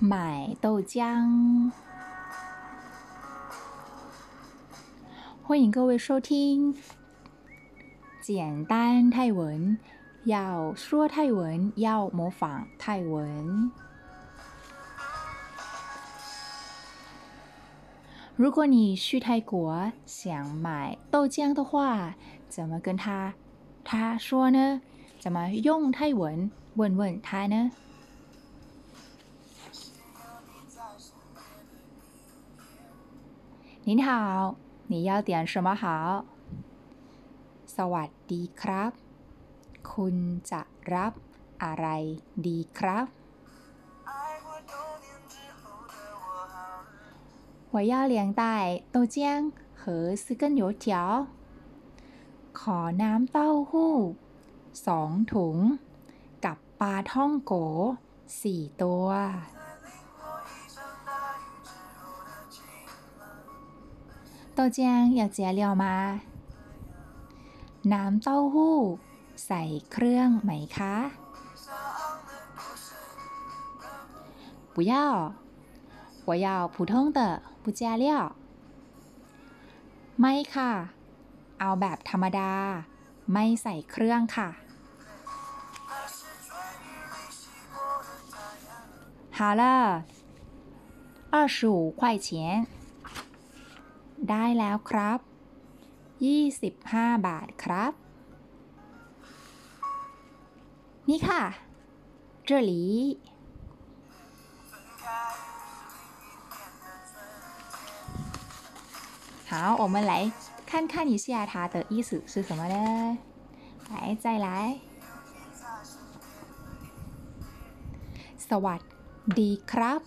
买豆浆。欢迎各位收听简单泰文，要说泰文，要模仿泰文。如果你去泰国想买豆浆的话，怎么跟他他说呢？怎么用泰文问问他呢？您好，你要点什么好？สวัสดีครับ คุณจะรับอะไรดีครับ？我要两袋豆浆和四根油条。ขอน้ำเต้าหู้สองถุง กับปลาท่องโกสี่ตัว 豆浆要加料吗น้ำเต้าหู้ ใส่เครื่องไหมคะ不要我要普通的不加料ไม่ค่ะเอาแบบธรรมดา ไม่ใส่เครื่องค่ะ好了二十五块钱 ได้แล้วครับ 25 บาทครับ นี่ค่ะ这里好，我们来看看一下它的意思是什么呢？来，再来。สวัสดีครับ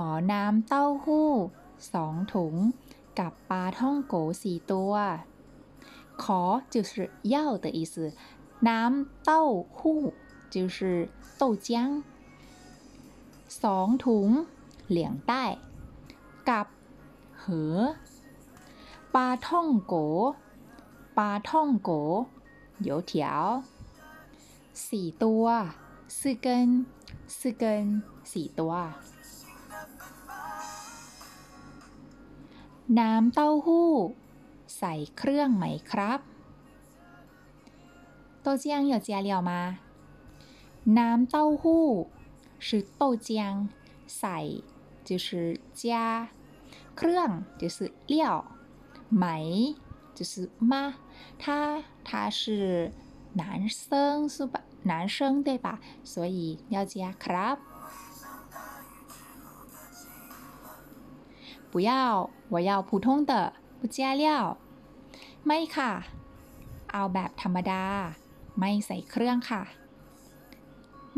อน้ำเต้าหู้สองถุง กับปลาท่องโกสี่ตัว ขอ就是要的意思น้ำเต้าหู้就是豆浆สองถุง两袋กับ和ปลาท่องโกปลาท่องโก油条สี่ตัว四根四根สี่ตัว น้ำเต้าหู้ ใส่เครื่องไหมครับ豆浆要加料吗น้ำเต้าหู้是豆浆ใส่就是加เครื่อง就是料ไหม就是吗他他是男生是吧男生对吧所以要加ครับ 不要我要普通的不加料ไม่ค่ะ เอาแบบธรรมดา ไม่ใส่เครื่องค่ะ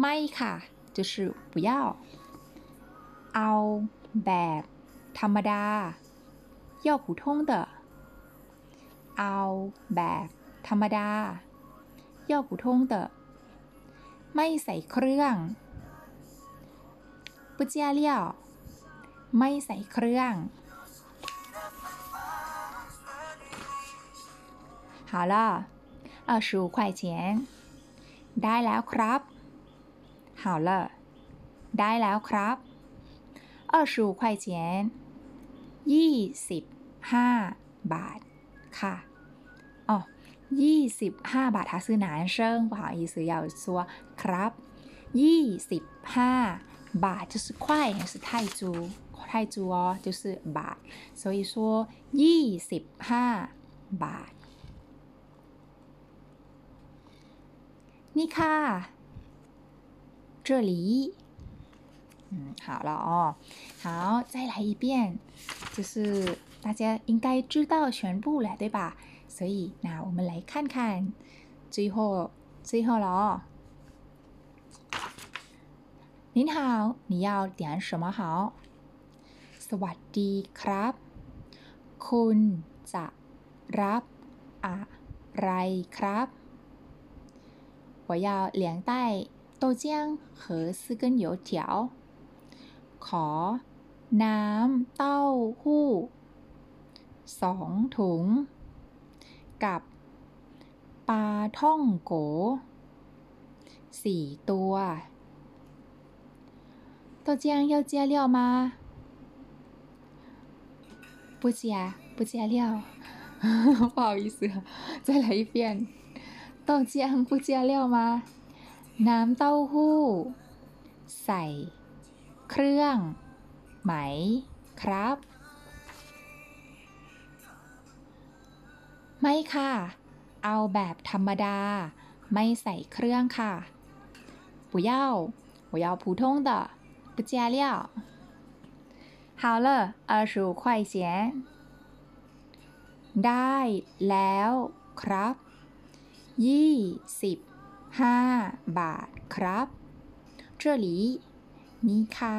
ไม่ค่ะ就是不要เอาแบบธรรมดา要普通的เอาแบบธรรมดา要普通的ไม่ใส่เครื่อง不加料 ไม่ใส่เครื่อง好了二十五块钱ได้แล้วครับ好了ได้แล้วครับ二十五块钱ยี่สิบห้าบาทค่ะอ๋อยี่สิบห้าบาท他是男生不好意思要说ครับยี่สิบห้าบาท就是块还是泰铢 泰铢哦就是บาท所以说ยี่สิบห้าบาทนี่ค่ะ这里嗯，好了哦，好，再来一遍，就是大家应该知道全部了，对吧？所以，那我们来看看最后最后了哦。 您好，你要点什么好？ สวัสดีครับ คุณจะรับอะไรครับ我要两袋豆浆和四根油条ขอน้ำเต้าหู้สองถุง กับปลาท่องโกสี่ตัว豆浆要加料吗？ 不加，不加料。不好意思，再来一遍。豆浆不加料吗？น้ำเต้าหู้ ใส่ เครื่อง ไหม ครับ ไม่ค่ะ เอาแบบธรรมดา ไม่ใส่เครื่องค่ะ不要我要普通的不加料 好了二十五块钱ได้แล้วครับยี่สิบห้าบาทครับ这里นี่ค่ะ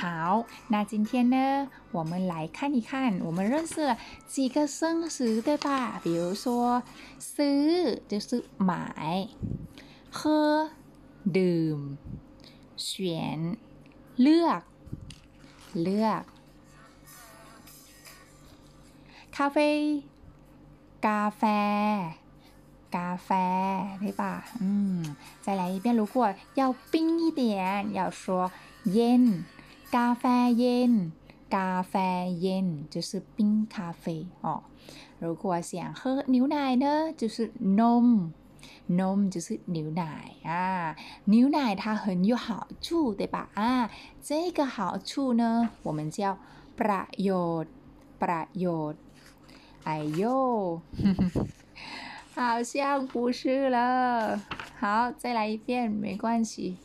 好，那今天呢，我们来看一看，我们认识了几个生词，对吧？比如说，ซื้อ就是买，喝 ดื่ม选เลือกเลือก咖啡咖啡咖啡，对吧？嗯，再来一遍。如果要冰一点，要说yen。咖啡yen，咖啡yen就是冰咖啡哦。如果想喝牛奶呢，就是 浓就是牛奶啊，牛奶它很有好处对吧？啊，这个好处呢，我们叫 brayoud，brayoud。哎呦，好像不是了。好，再来一遍。没关系，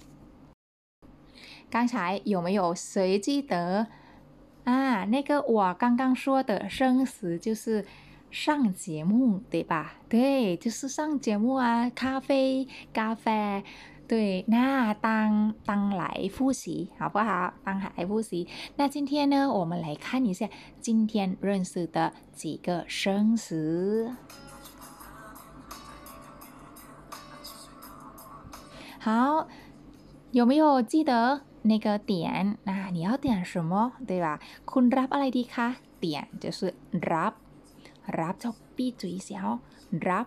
刚才有没有谁记得啊？那个我刚刚说的生词就是。上节目，对吧？对，就是上节目啊，咖啡、咖啡。对，那当当来复习好不好？当来复习。那今天呢，我们来看一下今天认识的几个生词。好，有没有记得那个点？那你要点什么？对吧？คุณรับอะไรดีคะ点就是รับ Rap cho PTXHIL rap.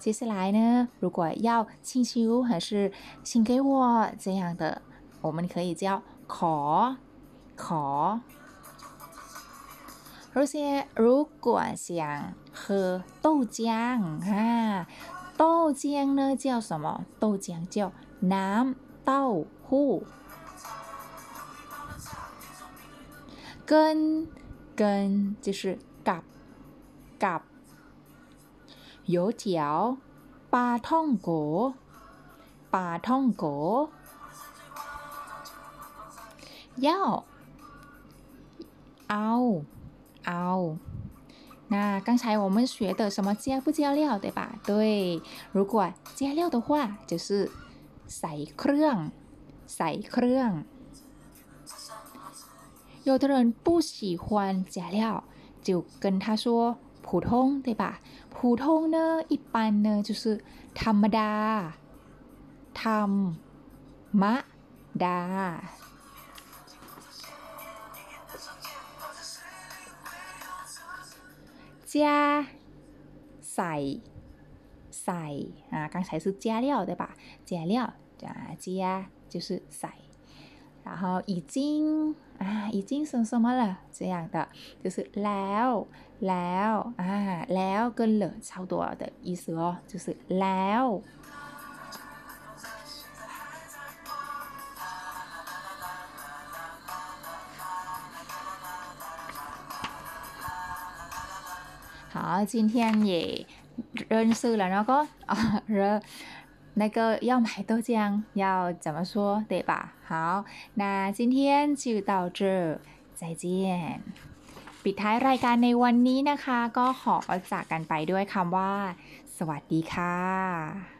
接下来呢，如果要请求还是请给我这样的，我们可以叫 call call。如果想喝豆浆，豆浆呢叫什么？豆浆叫 Nam To Who 跟。跟就是กับกับ油条ปลาท่องโกปลาท่องโก要เอาเอา那刚才我们学的什么加不加料，对吧？对，如果加料的话，就是ใส่เครื่องใส่เครื่อง 有的人不喜欢加料，就跟他说普通，对吧？普通呢，一般呢就是ธรรมดาธรรมดา加ใส่ใส่啊，刚才是加料对吧？加料啊，加就是ใส่ 然后已经啊，已经是什么了？这样的就是แล้วแล้ว啊，แล้ว跟了差不多的意思哦，就是แล้ว。好，今天也认识了那个啊，人 那个要买豆浆要怎么说，对吧？好，那今天就到这，再见。 ปิดท้ายรายการในวันนี้นะคะ ก็ขอจากกันไปด้วยคำว่า สวัสดีค่ะ